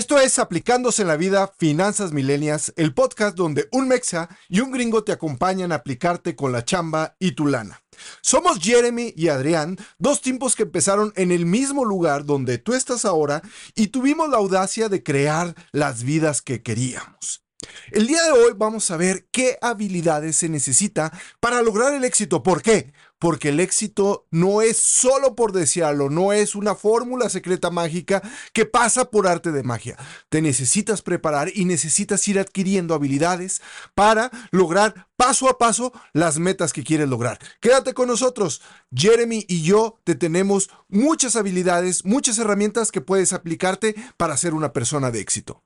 Esto es Aplicándose en la Vida Finanzas Milenias, el podcast donde un mexa y un gringo te acompañan a aplicarte con la chamba y tu lana. Somos Jeremy y Adrián, dos tipos que empezaron en el mismo lugar donde tú estás ahora y tuvimos la audacia de crear las vidas que queríamos. El día de hoy vamos a ver qué habilidades se necesita para lograr el éxito. ¿Por qué? Porque el éxito no es solo por desearlo, no es una fórmula secreta mágica que pasa por arte de magia. Te necesitas preparar y necesitas ir adquiriendo habilidades para lograr paso a paso las metas que quieres lograr. Quédate con nosotros. Jeremy y yo te tenemos muchas habilidades, muchas herramientas que puedes aplicarte para ser una persona de éxito.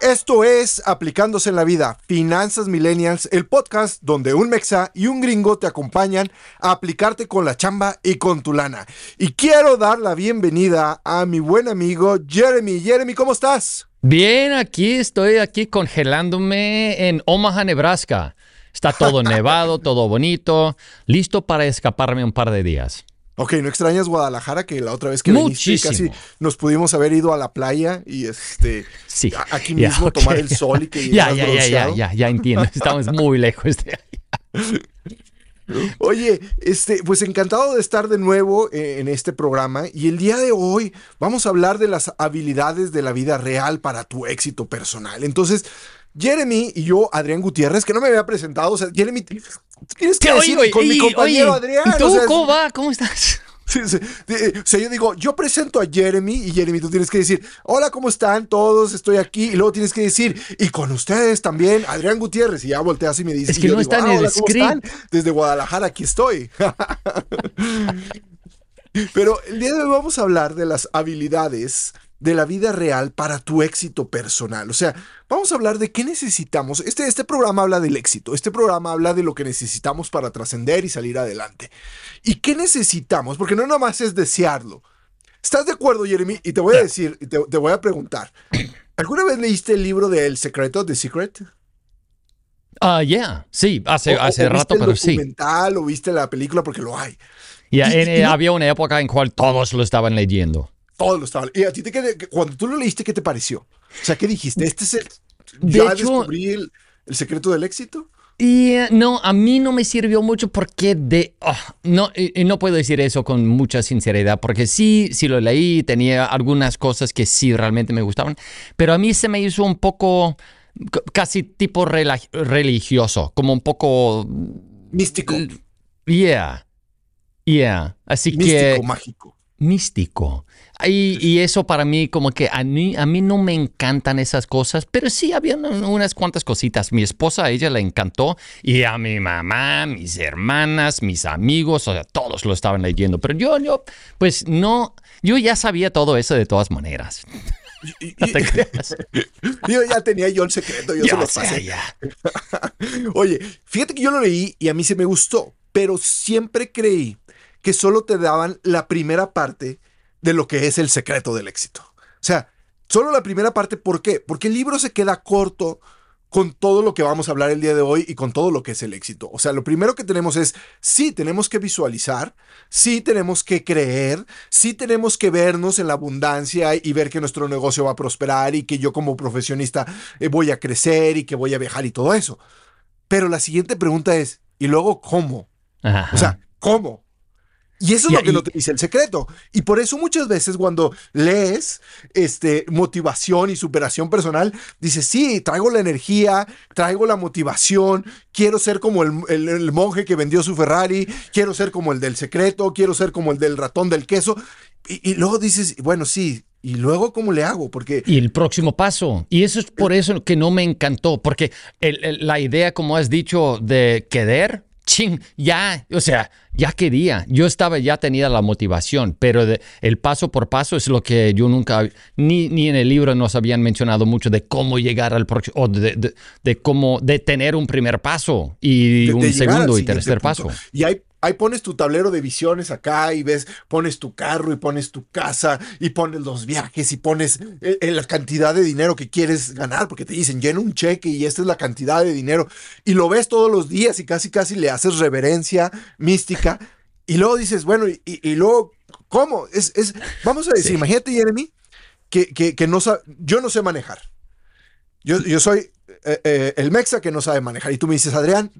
Esto es Aplicándose en la Vida, Finanzas Millennials, el podcast donde un mexa y un gringo te acompañan a aplicarte con la chamba y con tu lana. Y quiero dar la bienvenida a mi buen amigo Jeremy. Jeremy, ¿cómo estás? Bien, aquí estoy aquí congelándome en Omaha, Nebraska. Está todo nevado, todo bonito, listo para escaparme un par de días. Ok, ¿no extrañas Guadalajara? Que la otra vez que viniste casi nos pudimos haber ido a la playa y este sí. aquí mismo tomar el sol y que ya, ya, ya, ya, ya, ya entiendo. Estamos muy lejos de ahí. Oye, este, pues encantado de estar de nuevo eh, en este programa y el día de hoy vamos a hablar de las habilidades de la vida real para tu éxito personal. Entonces, Jeremy y yo, Adrián Gutiérrez, que no me había presentado, o sea, Jeremy, tienes que decir con mi compañero Adrián. ¿Y tú cómo va? ¿Cómo estás? O sea, yo digo, yo presento a Jeremy y Jeremy, tú tienes que decir, hola, ¿cómo están todos? Estoy aquí. Y luego tienes que decir, y con ustedes también, Adrián Gutiérrez. Y ya volteas y me dices, es que no está en el script. Desde Guadalajara, aquí estoy. Pero el día de hoy vamos a hablar de las habilidades de la vida real para tu éxito personal. O sea, vamos a hablar de qué necesitamos. Este, este programa habla del éxito, este programa habla de lo que necesitamos para trascender y salir adelante. ¿Y qué necesitamos? Porque no nada más es desearlo. ¿Estás de acuerdo, Jeremy? Y te voy a decir, te, te voy a preguntar. ¿Alguna vez leíste el libro de El Secreto, The Secret? Ah, yeah, sí, hace, hace rato, pero sí. ¿O viste la película? Porque lo hay. Ya, había una época en cual todos lo estaban leyendo. Todos lo estaban. ¿Y a ti te, cuando tú lo leíste, qué te pareció? O sea, ¿qué dijiste? ¿Este es el, ya descubrí el, secreto del éxito? Y eh, no, a mí no me sirvió mucho porque de... Ah, no, y, no puedo decir eso con mucha sinceridad, porque sí, sí lo leí, tenía algunas cosas que sí realmente me gustaban, pero a mí se me hizo un poco casi tipo religioso, como un poco... Místico. Yeah. Yeah. Así que... Místico, mágico. Místico. Y, eso para mí, como que a mí, a mí no me encantan esas cosas, pero sí había unas cuantas cositas. Mi esposa, a ella le encantó, y a mi mamá, mis hermanas, mis amigos, o sea, todos lo estaban leyendo. Pero yo, yo, pues no, yo ya sabía todo eso de todas maneras. no te creas. Yo ya tenía yo el secreto, yo se lo pasé. ya. Oye, fíjate que yo lo leí y a mí se me gustó, pero siempre creí que solo te daban la primera parte de lo que es el secreto del éxito. O sea, solo la primera parte, ¿por qué? Porque el libro se queda corto con todo lo que vamos a hablar el día de hoy y con todo lo que es el éxito. O sea, lo primero que tenemos es, sí, tenemos que visualizar, sí tenemos que creer, sí tenemos que vernos en la abundancia y ver que nuestro negocio va a prosperar y que yo como profesionista eh, voy a crecer y que voy a viajar y todo eso. Pero la siguiente pregunta es, ¿y luego cómo? O sea, ¿cómo? Y eso es lo que no te dice el secreto. Y por eso muchas veces cuando lees este, motivación y superación personal, dices, sí, traigo la energía, traigo la motivación, quiero ser como el, monje que vendió su Ferrari, quiero ser como el del secreto, quiero ser como el del ratón del queso. Y, luego dices, bueno, sí, ¿Y luego cómo le hago? Porque... Y el próximo paso. Y eso es por eso que no me encantó, porque la idea, como has dicho, de querer, ching, ya, o sea, ya quería, yo estaba, ya tenía la motivación, pero el paso por paso es lo que yo nunca, ni, ni en el libro nos habían mencionado mucho de cómo llegar al próximo, o de, de, cómo, de tener un primer paso y un segundo y tercer paso. Y hay Ahí pones tu tablero de visiones acá y ves, pones tu carro y pones tu casa y pones los viajes y pones eh, eh, la cantidad de dinero que quieres ganar, porque te dicen, llena un cheque y esta es la cantidad de dinero. Y lo ves todos los días y casi casi le haces reverencia mística Y luego dices, bueno, y, y luego, ¿cómo? Es, es, vamos a decir, imagínate, Jeremy, que, que, que no sabe, yo no sé manejar. Yo, yo soy eh, eh, el mexa que no sabe manejar. Y tú me dices, Adrián,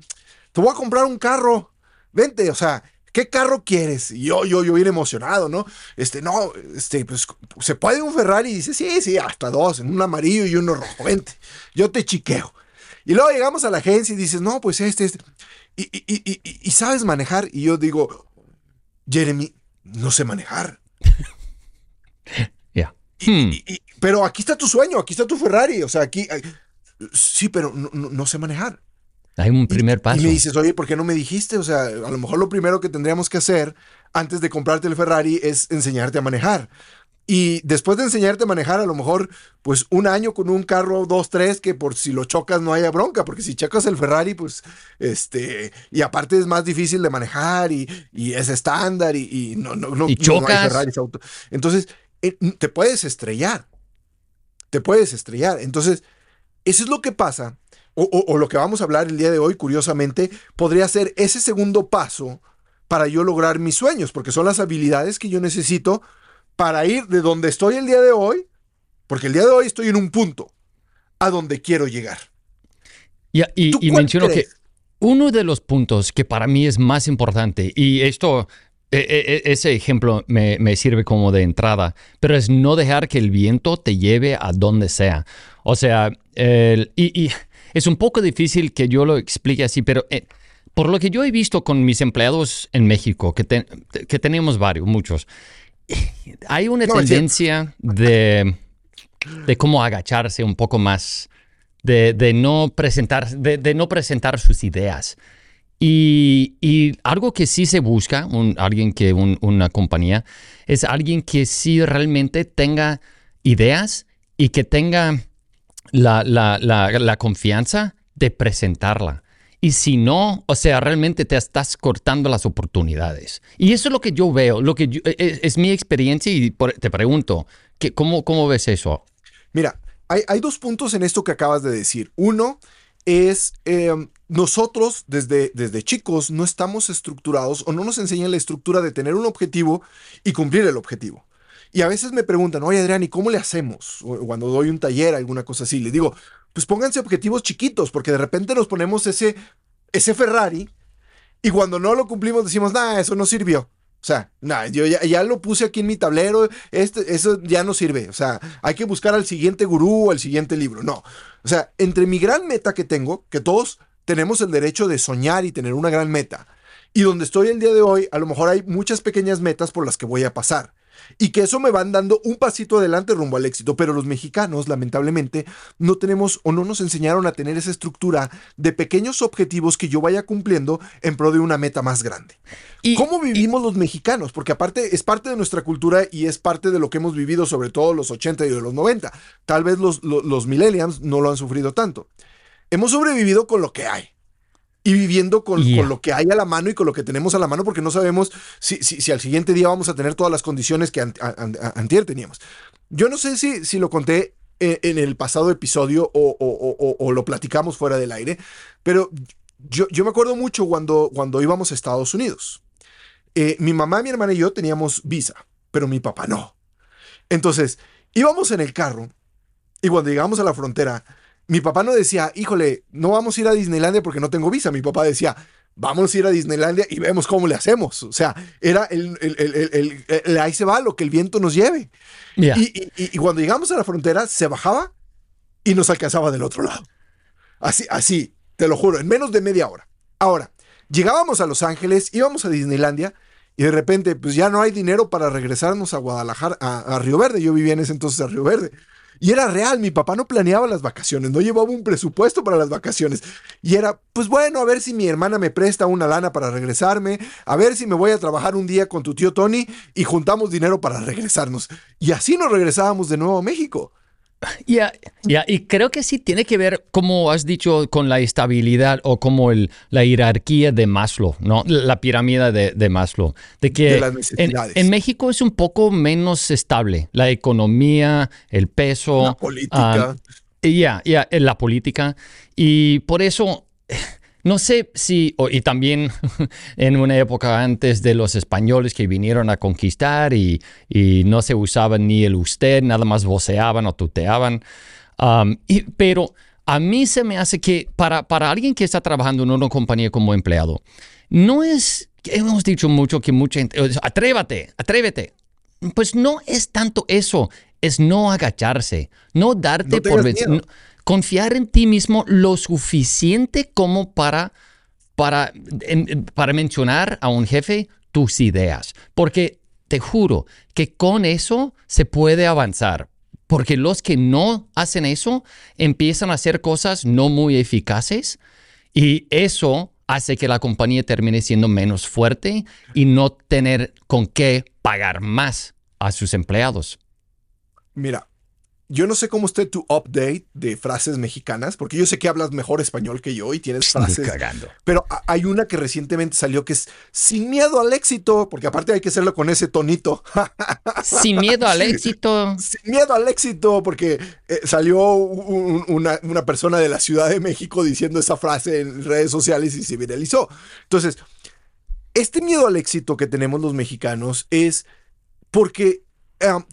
te voy a comprar un carro. Vente, o sea, ¿qué carro quieres? Y yo, yo, yo bien emocionado, ¿no? Este, no, este, pues, ¿se puede un Ferrari? Y dice, sí, sí, hasta dos, en un amarillo y uno rojo. Vente, yo te chiqueo. Y luego llegamos a la agencia y dices, no, pues este, este. Y, y, y, y sabes manejar. Y yo digo, Jeremy, no sé manejar. Ya. Hmm. pero aquí está tu sueño, aquí está tu Ferrari. O sea, aquí. Sí, pero no, no, no sé manejar. Hay un primer paso. Y, me dices, oye, ¿por qué no me dijiste? O sea, a lo mejor lo primero que tendríamos que hacer antes de comprarte el Ferrari es enseñarte a manejar. Y después de enseñarte a manejar, a lo mejor, pues un año con un carro 2-3 que por si lo chocas no haya bronca, porque si chocas el Ferrari, pues, este, y aparte es más difícil de manejar y, y es estándar y, y, no, no, no, y chocas. no hay Ferraris auto. Entonces, eh, te puedes estrellar. Te puedes estrellar. Entonces, eso es lo que pasa, o, o, o, lo que vamos a hablar el día de hoy, curiosamente, podría ser ese segundo paso para yo lograr mis sueños, porque son las habilidades que yo necesito para ir de donde estoy el día de hoy, porque el día de hoy estoy en un punto, a donde quiero llegar. Y, y, y menciono crees? que uno de los puntos que para mí es más importante, y esto ese ejemplo me, me, sirve como de entrada, pero es no dejar que el viento te lleve a donde sea. O sea, el, y, y, es un poco difícil que yo lo explique así, pero eh, por lo que yo he visto con mis empleados en México, que, te, que tenemos varios, muchos, hay una no, tendencia de, de cómo agacharse un poco más, de, de no, presentar, de, de no presentar sus ideas. Y, y, algo que sí se busca, un, alguien que un, una compañía, es alguien que sí realmente tenga ideas y que tenga la, la, la, confianza de presentarla. Y si no, o sea, realmente te estás cortando las oportunidades. Y eso es lo que yo veo, lo que yo, es, es, mi experiencia y por, te pregunto, ¿qué, cómo, ¿cómo ves eso? Mira, hay, hay dos puntos en esto que acabas de decir. Uno, es eh, nosotros desde, desde chicos no estamos estructurados o no nos enseñan la estructura de tener un objetivo y cumplir el objetivo. Y a veces me preguntan, oye Adrián, ¿y cómo le hacemos? O cuando doy un taller, alguna cosa así, les digo, pues pónganse objetivos chiquitos, porque de repente nos ponemos ese, ese Ferrari y cuando no lo cumplimos decimos, nah, eso no sirvió. O sea, nah, yo ya, ya, lo puse aquí en mi tablero, este, eso ya no sirve. O sea, hay que buscar al siguiente gurú o al siguiente libro. No. O sea, entre mi gran meta que tengo, que todos tenemos el derecho de soñar y tener una gran meta, y donde estoy el día de hoy, a lo mejor hay muchas pequeñas metas por las que voy a pasar y que eso me van dando un pasito adelante rumbo al éxito. Pero los mexicanos, lamentablemente, no tenemos o no nos enseñaron a tener esa estructura de pequeños objetivos que yo vaya cumpliendo en pro de una meta más grande. Y, ¿Cómo vivimos y, los mexicanos? Porque aparte es parte de nuestra cultura y es parte de lo que hemos vivido, sobre todo los 80 y los 90. Tal vez los, los, los millennials no lo han sufrido tanto. Hemos sobrevivido con lo que hay y viviendo con, yeah. con, lo que hay a la mano y con lo que tenemos a la mano porque no sabemos si, si, si al siguiente día vamos a tener todas las condiciones que an, an, antier teníamos. Yo no sé si, si lo conté en, en el pasado episodio o, o, o, o, lo platicamos fuera del aire, pero yo, yo me acuerdo mucho cuando, cuando íbamos a Estados Unidos. Eh, mi mamá, mi hermana y yo teníamos visa, pero mi papá no. Entonces, íbamos en el carro y cuando llegamos a la frontera, mi papá no decía, híjole, no vamos a ir a Disneylandia porque no tengo visa. Mi papá decía, vamos a ir a Disneylandia y vemos cómo le hacemos. O sea, era el, el, el, el ahí se va lo que el viento nos lleve. Yeah. Y, y, y, cuando llegamos a la frontera, se bajaba y nos alcanzaba del otro lado. Así, así, te lo juro, en menos de media hora. Ahora, llegábamos a Los Ángeles, íbamos a Disneylandia y de repente, pues ya no hay dinero para regresarnos a Guadalajara, a, a Río Verde. Yo vivía en ese entonces a Río Verde. Y era real, mi papá no planeaba las vacaciones, no llevaba un presupuesto para las vacaciones. Y era, pues bueno, a ver si mi hermana me presta una lana para regresarme, a ver si me voy a trabajar un día con tu tío Tony y juntamos dinero para regresarnos. Y así nos regresábamos de nuevo a México. Yeah, yeah, y creo que sí tiene que ver, como has dicho, con la estabilidad o como el, la jerarquía de Maslow, ¿no? La pirámide de, de Maslow. De que de en, en, México es un poco menos estable. La economía, el peso. La política. Uh, ya, yeah, la política. Y por eso no sé si, y también en una época antes de los españoles que vinieron a conquistar y, no se usaban ni el usted, nada más voceaban o tuteaban. Um, pero a mí se me hace que para, para alguien que está trabajando en una compañía como empleado, no es, hemos dicho mucho que mucha gente, atrévate, atrévete. Pues no es tanto eso, es no agacharse, no darte por vencido confiar en ti mismo lo suficiente como para, para, para mencionar a un jefe tus ideas. Porque te juro que con eso se puede avanzar. Porque los que no hacen eso empiezan a hacer cosas no muy eficaces y eso hace que la compañía termine siendo menos fuerte y no tener con qué pagar más a sus empleados. Mira, yo no sé cómo esté tu update de frases mexicanas, porque yo sé que hablas mejor español que yo y tienes frases. Cagando. Pero hay una que recientemente salió que es sin miedo al éxito, porque aparte hay que hacerlo con ese tonito. Sin miedo al éxito. Sin miedo al éxito, porque eh, salió una, una persona de la Ciudad de México diciendo esa frase en redes sociales y se viralizó. Entonces, este miedo al éxito que tenemos los mexicanos es porque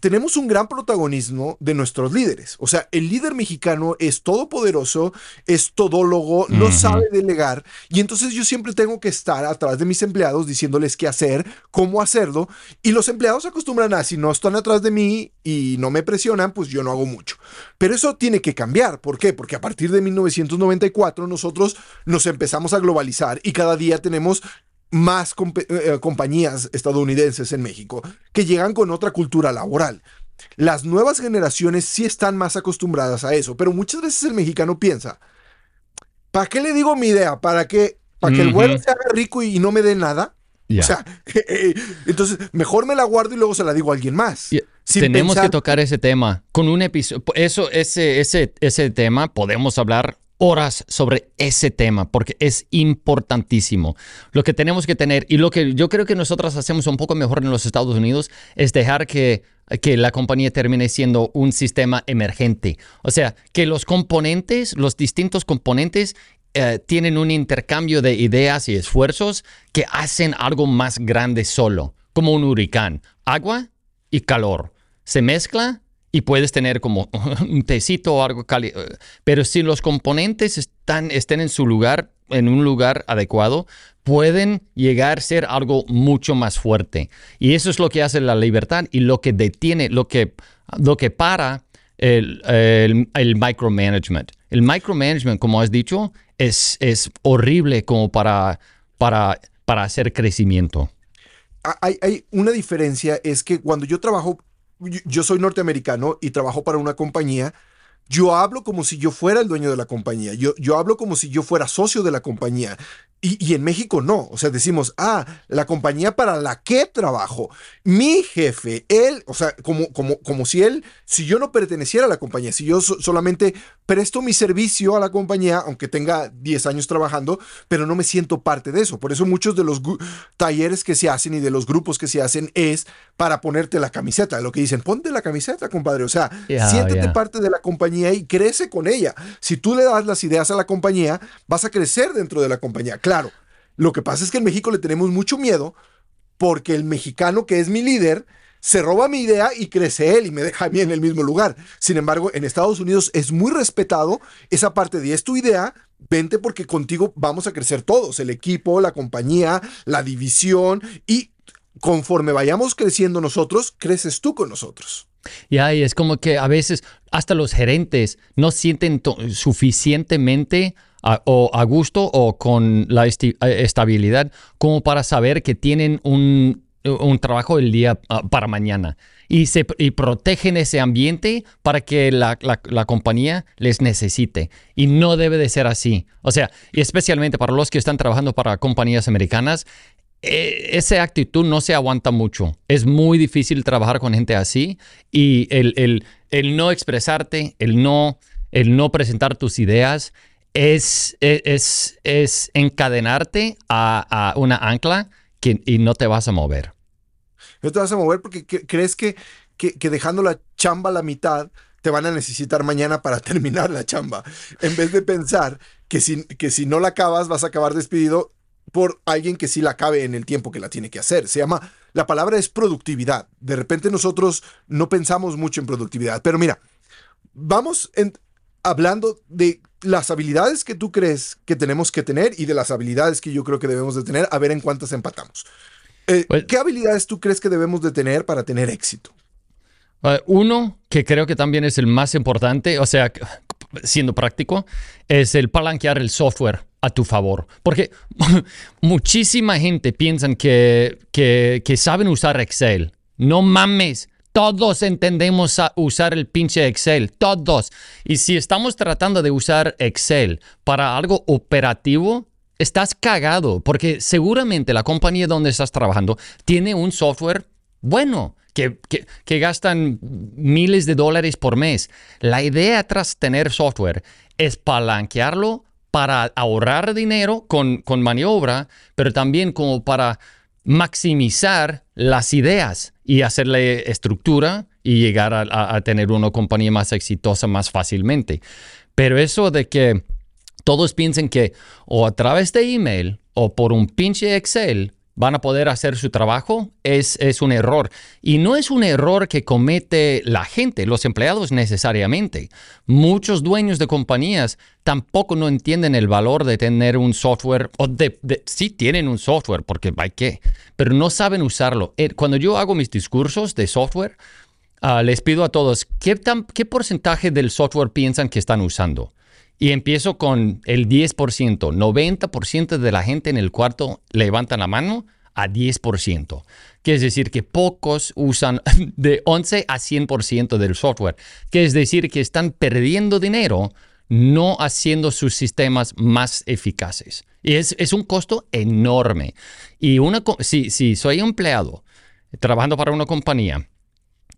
tenemos un gran protagonismo de nuestros líderes. O sea, el líder mexicano es todopoderoso, es todólogo, no sabe delegar. Y entonces yo siempre tengo que estar atrás de mis empleados diciéndoles qué hacer, cómo hacerlo. Y los empleados se acostumbran a, si no están atrás de mí y no me presionan, pues yo no hago mucho. Pero eso tiene que cambiar. ¿Por qué? Porque a partir de 1994 nosotros nos empezamos a globalizar y cada día tenemos más eh, eh, compañías estadounidenses en México que llegan con otra cultura laboral. Las nuevas generaciones sí están más acostumbradas a eso, pero muchas veces el mexicano piensa, ¿para qué le digo mi idea? ¿Para que, para que el vuelo se haga rico y no me dé nada? O sea, entonces mejor me la guardo y luego se la digo a alguien más. Tenemos que tocar ese tema con un episodio. Eso, ese, ese, ese tema podemos hablar horas sobre ese tema porque es importantísimo. Lo que tenemos que tener y lo que yo creo que nosotros hacemos un poco mejor en los Estados Unidos es dejar que, que la compañía termine siendo un sistema emergente. O sea, que los componentes, los distintos componentes eh, tienen un intercambio de ideas y esfuerzos que hacen algo más grande solo, como un huracán. Agua y calor. Se mezcla y puedes tener como un tecito o algo cálido. Pero si los componentes están, estén en su lugar, en un lugar adecuado, pueden llegar a ser algo mucho más fuerte. Y eso es lo que hace la libertad y lo que detiene, lo que, lo que para el, el, micromanagement. El micromanagement, como has dicho, es, es horrible como para, para, para hacer crecimiento. Hay, hay, una diferencia, es que cuando yo trabajo yo soy norteamericano y trabajo para una compañía, yo hablo como si yo fuera el dueño de la compañía, yo, yo hablo como si yo fuera socio de la compañía. Y, en México no, o sea, decimos, ah, la compañía para la que trabajo, mi jefe, él, o sea, como, como, como si él, si yo no perteneciera a la compañía, si yo solamente presto mi servicio a la compañía, aunque tenga 10 años trabajando, pero no me siento parte de eso. Por eso muchos de los talleres que se hacen y de los grupos que se hacen es para ponerte la camiseta, lo que dicen, ponte la camiseta, compadre, o sea, siéntete parte de la compañía y crece con ella. Si tú le das las ideas a la compañía, vas a crecer dentro de la compañía Claro, lo que pasa es que en México le tenemos mucho miedo porque el mexicano que es mi líder se roba mi idea y crece él y me deja a mí en el mismo lugar. Sin embargo, en Estados Unidos es muy respetado esa parte de es tu idea, vente porque contigo vamos a crecer todos, el equipo, la compañía, la división y conforme vayamos creciendo nosotros, creces tú con nosotros. Y ahí es como que a veces hasta los gerentes no sienten suficientemente o a gusto o con la eh, estabilidad como para saber que tienen un, trabajo el día ah, para mañana y, se, protegen ese ambiente para que la, compañía les necesite. Y no debe de ser así. O sea, y especialmente para los que están trabajando para compañías americanas, eh, esa actitud no se aguanta mucho. Es muy difícil trabajar con gente así y el, el, el no expresarte, el no, el no presentar tus ideas es, es, es encadenarte a, una ancla y no te vas a mover. No te vas a mover porque crees que, que, dejando la chamba a la mitad te van a necesitar mañana para terminar la chamba. En vez de pensar que si, que si no la acabas vas a acabar despedido por alguien que sí la acabe en el tiempo que la tiene que hacer. Se llama, la palabra es productividad. De repente nosotros no pensamos mucho en productividad, pero mira, vamos hablando de las habilidades que tú crees que tenemos que tener y de las habilidades que yo creo que debemos de tener, a ver en cuántas empatamos. Eh, pues ¿Qué habilidades tú crees que debemos de tener para tener éxito? Uh, uno, que creo que también es el más importante, o sea, siendo práctico, es el palanquear el software a tu favor. Porque muchísima gente piensa que, que, que saben usar Excel. No mames. Todos entendemos a usar el pinche Excel, todos. Y si estamos tratando de usar Excel para algo operativo, estás cagado, porque seguramente la compañía donde estás trabajando tiene un software bueno. Que, que, gastan miles de dólares por mes. La idea tras tener software es palanquearlo para ahorrar dinero con, con maniobra, pero también como para maximizar las ideas y hacerle estructura y llegar a, tener una compañía más exitosa más fácilmente. Pero eso de que todos piensen que o a través de email o por un pinche Excel van a poder hacer su trabajo es, es un error. Y no es un error que comete la gente, los empleados necesariamente. Muchos dueños de compañías tampoco no entienden el valor de tener un software, o de, sí tienen un software, porque hay que, pero no saben usarlo. Eh, cuando yo hago mis discursos de software, ah, les pido a todos, ¿qué, ¿qué porcentaje del software piensan que están usando? Y empiezo con el 10%. 90% de la gente en el cuarto levantan la mano a 10%. Quiere decir que pocos usan de 11 a 100% del software. Quiere decir que están perdiendo dinero no haciendo sus sistemas más eficaces. Y es, un costo enorme. Y una, si, si soy empleado trabajando para una compañía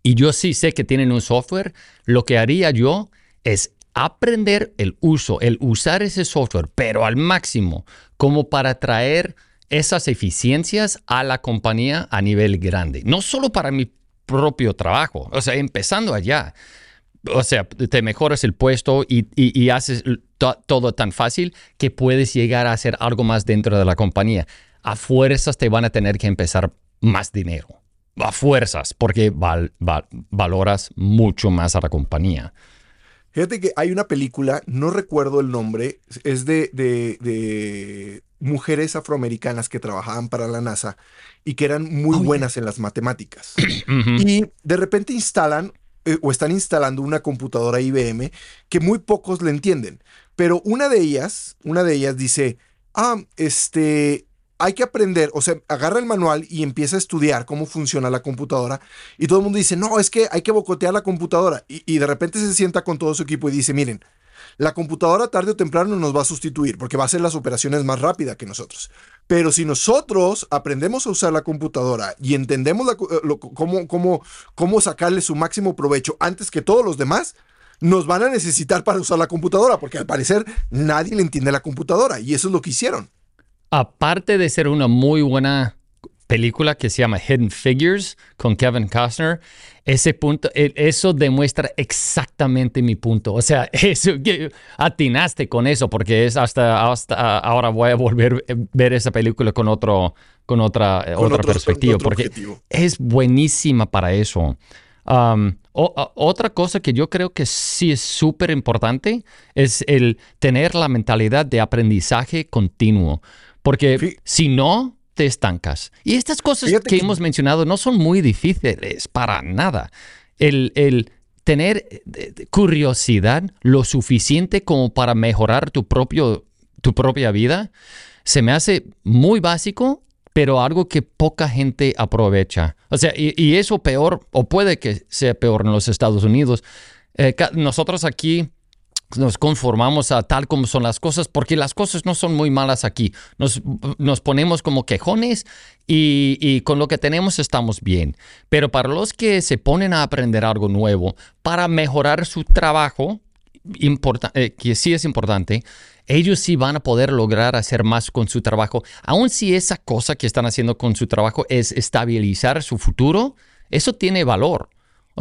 y yo sí sé que tienen un software, lo que haría yo es aprender el uso, el usar ese software, pero al máximo, como para traer esas eficiencias a la compañía a nivel grande. No solo para mi propio trabajo, o sea, empezando allá. O sea, te mejoras el puesto y, haces todo tan fácil que puedes llegar a hacer algo más dentro de la compañía. A fuerzas te van a tener que empezar más dinero. A fuerzas, porque valoras mucho más a la compañía. Fíjate que hay una película, no recuerdo el nombre, es de, de, mujeres afroamericanas que trabajaban para la NASA y que eran muy buenas en las matemáticas. Y de repente instalan eh, o están instalando una computadora IBM que muy pocos le entienden. Pero una de ellas, una de ellas dice, ah, este, hay que aprender, o sea, agarra el manual y empieza a estudiar cómo funciona la computadora y todo el mundo dice, no, es que hay que bocotear la computadora y, de repente se sienta con todo su equipo y dice, miren, la computadora tarde o temprano nos va a sustituir porque va a hacer las operaciones más rápida que nosotros. Pero si nosotros aprendemos a usar la computadora y entendemos eh, cómo, cómo, cómo sacarle su máximo provecho antes que todos los demás, nos van a necesitar para usar la computadora porque al parecer nadie le entiende la computadora y eso es lo que hicieron aparte de ser una muy buena película que se llama Hidden Figures con Kevin Costner, ese punto, e, eso demuestra exactamente mi punto. O sea, eso, atinaste con eso porque es hasta, hasta ahora voy a volver a ver esa película con otro, con otra, otra perspectiva porque es buenísima para eso. Um, otra cosa que yo creo que sí es súper importante es el tener la mentalidad de aprendizaje continuo. Porque si no, te estancas. Y estas cosas que, hemos mencionado no son muy difíciles para nada. El, tener eh, curiosidad lo suficiente como para mejorar tu, propio, tu propia vida se me hace muy básico, pero algo que poca gente aprovecha. O sea, y, eso peor, o puede que sea peor en los Estados Unidos. Eh, nosotros aquí nos conformamos a tal como son las cosas, porque las cosas no son muy malas aquí. Nos, nos ponemos como quejones y, con lo que tenemos estamos bien. Pero para los que se ponen a aprender algo nuevo, para mejorar su trabajo, eh, que sí es importante, ellos sí van a poder lograr hacer más con su trabajo, aun si esa cosa que están haciendo con su trabajo es estabilizar su futuro, eso tiene valor.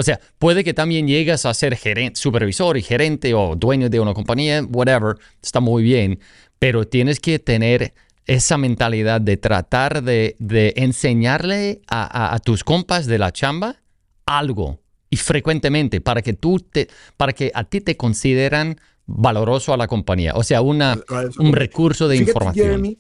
O sea, puede que también llegas a ser gerente, supervisor y gerente o dueño de una compañía, whatever, está muy bien, pero tienes que tener esa mentalidad de tratar de, enseñarle a, tus compas de la chamba algo y frecuentemente para que tú te, para que a ti te consideran valoroso a la compañía, o sea, una, un recurso de información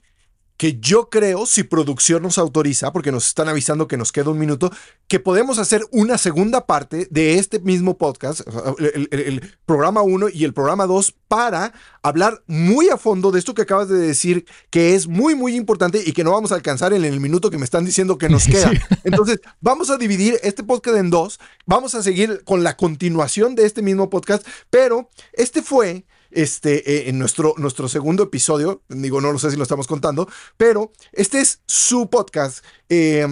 que yo creo, si producción nos autoriza, porque nos están avisando que nos queda un minuto, que podemos hacer una segunda parte de este mismo podcast, el, programa 1 y el programa 2, para hablar muy a fondo de esto que acabas de decir, que es muy, muy importante y que no vamos a alcanzar en el minuto que me están diciendo que nos queda. Entonces, vamos a dividir este podcast en dos, vamos a seguir con la continuación de este mismo podcast, pero este fue este, eh, en nuestro, nuestro segundo episodio. Digo, no lo sé si lo estamos contando, pero este es su podcast. Eh,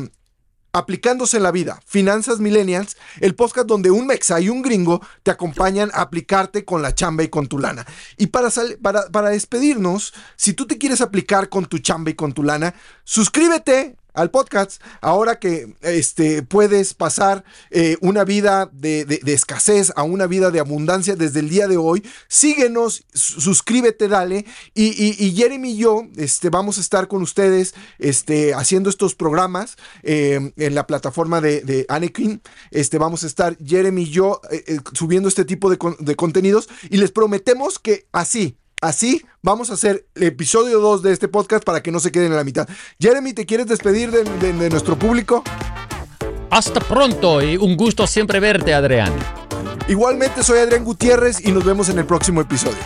aplicándose en la vida, Finanzas Millennials, el podcast donde un mexa y un gringo te acompañan a aplicarte con la chamba y con tu lana. Y para, para, para despedirnos, si tú te quieres aplicar con tu chamba y con tu lana, suscríbete al podcast. Ahora que este, puedes pasar eh, una vida de, escasez a una vida de abundancia desde el día de hoy, síguenos, suscríbete, dale. Y, Jeremy y yo este, vamos a estar con ustedes este, haciendo estos programas eh, en la plataforma de, de Anakin. Este, vamos a estar Jeremy y yo eh, subiendo este tipo de, de contenidos y les prometemos que así Así vamos a hacer el episodio 2 de este podcast para que no se queden en la mitad. Jeremy, ¿te quieres despedir de, nuestro público? Hasta pronto y un gusto siempre verte, Adrián. Igualmente soy Adrián Gutiérrez y nos vemos en el próximo episodio.